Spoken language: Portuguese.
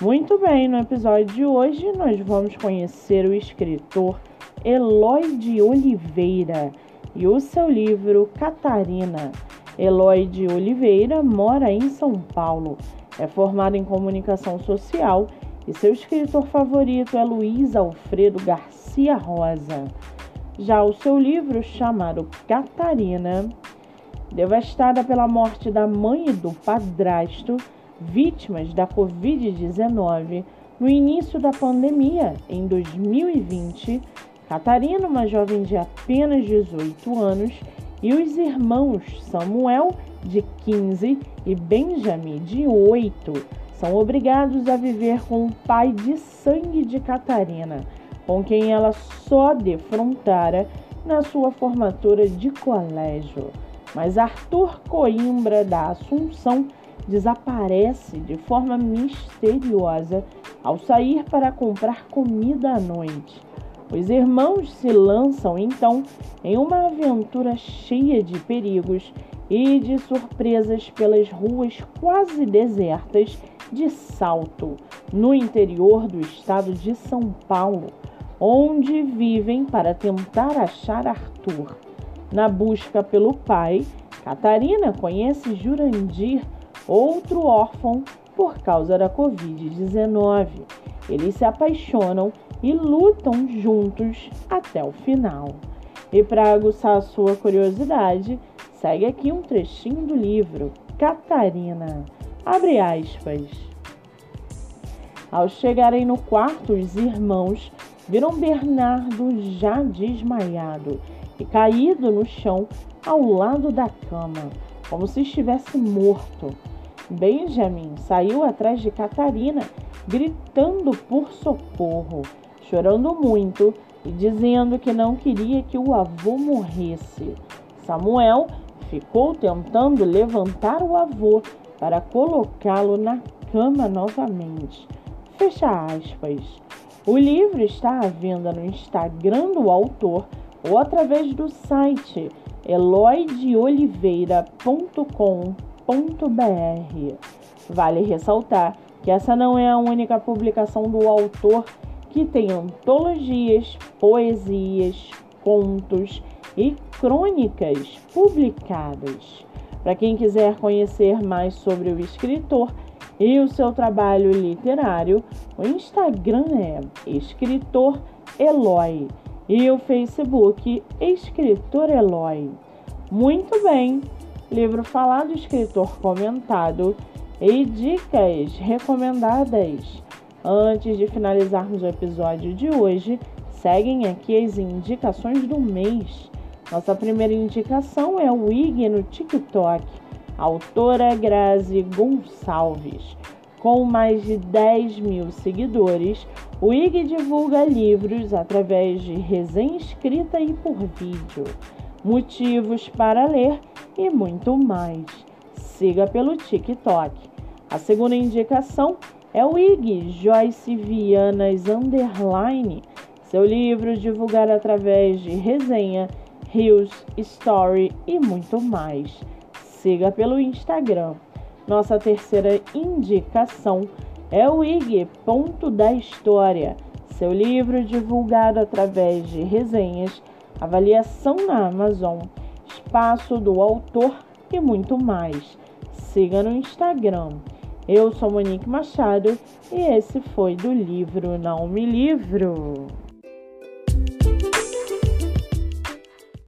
Muito bem, no episódio de hoje nós vamos conhecer o escritor Eloy de Oliveira e o seu livro Catarina. Eloy de Oliveira mora em São Paulo, é formado em comunicação social e seu escritor favorito é Luiz Alfredo Garcia Rosa. Já o seu livro, chamado Catarina, devastada pela morte da mãe e do padrasto, vítimas da Covid-19 no início da pandemia, em 2020, Catarina, uma jovem de apenas 18 anos, e os irmãos Samuel, de 15, e Benjamin, de 8, são obrigados a viver com o pai de sangue de Catarina, com quem ela só defrontara na sua formatura de colégio. Mas Arthur Coimbra da Assunção desaparece de forma misteriosa ao sair para comprar comida à noite. Os irmãos se lançam então em uma aventura cheia de perigos e de surpresas pelas ruas quase desertas de Salto, no interior do estado de São Paulo, onde vivem para tentar achar Arthur. Na busca pelo pai, Catarina conhece Jurandir, outro órfão por causa da Covid-19. Eles se apaixonam e lutam juntos até o final. E para aguçar a sua curiosidade, segue aqui um trechinho do livro Catarina. Abre aspas. Ao chegarem no quarto, os irmãos viram Bernardo já desmaiado e caído no chão ao lado da cama, como se estivesse morto. Benjamin saiu atrás de Catarina, gritando por socorro, chorando muito e dizendo que não queria que o avô morresse. Samuel ficou tentando levantar o avô para colocá-lo na cama novamente. Fecha aspas. O livro está à venda no Instagram do autor ou através do site eloideoliveira.com.br Vale ressaltar que essa não é a única publicação do autor que tem antologias, poesias, contos e crônicas publicadas. Para quem quiser conhecer mais sobre o escritor e o seu trabalho literário, o Instagram é Escritor Eloy e o Facebook Escritor Eloy. Muito bem! Livro falado, escritor comentado e dicas recomendadas. Antes de finalizarmos o episódio de hoje, seguem aqui as indicações do mês. Nossa primeira indicação é o IG no TikTok, autora Grazi Gonçalves. Com mais de 10 mil seguidores, o IG divulga livros através de resenha escrita e por vídeo motivos para ler e muito mais. Siga pelo TikTok. A segunda indicação é o IG Joyce Vianas Underline, seu livro divulgado através de resenha, reels, story e muito mais. Siga pelo Instagram. Nossa terceira indicação é o IG Ponto da História, seu livro divulgado através de resenhas, avaliação na Amazon, espaço do autor e muito mais. Siga no Instagram. Eu sou Monique Machado e esse foi do livro Não Me Livro.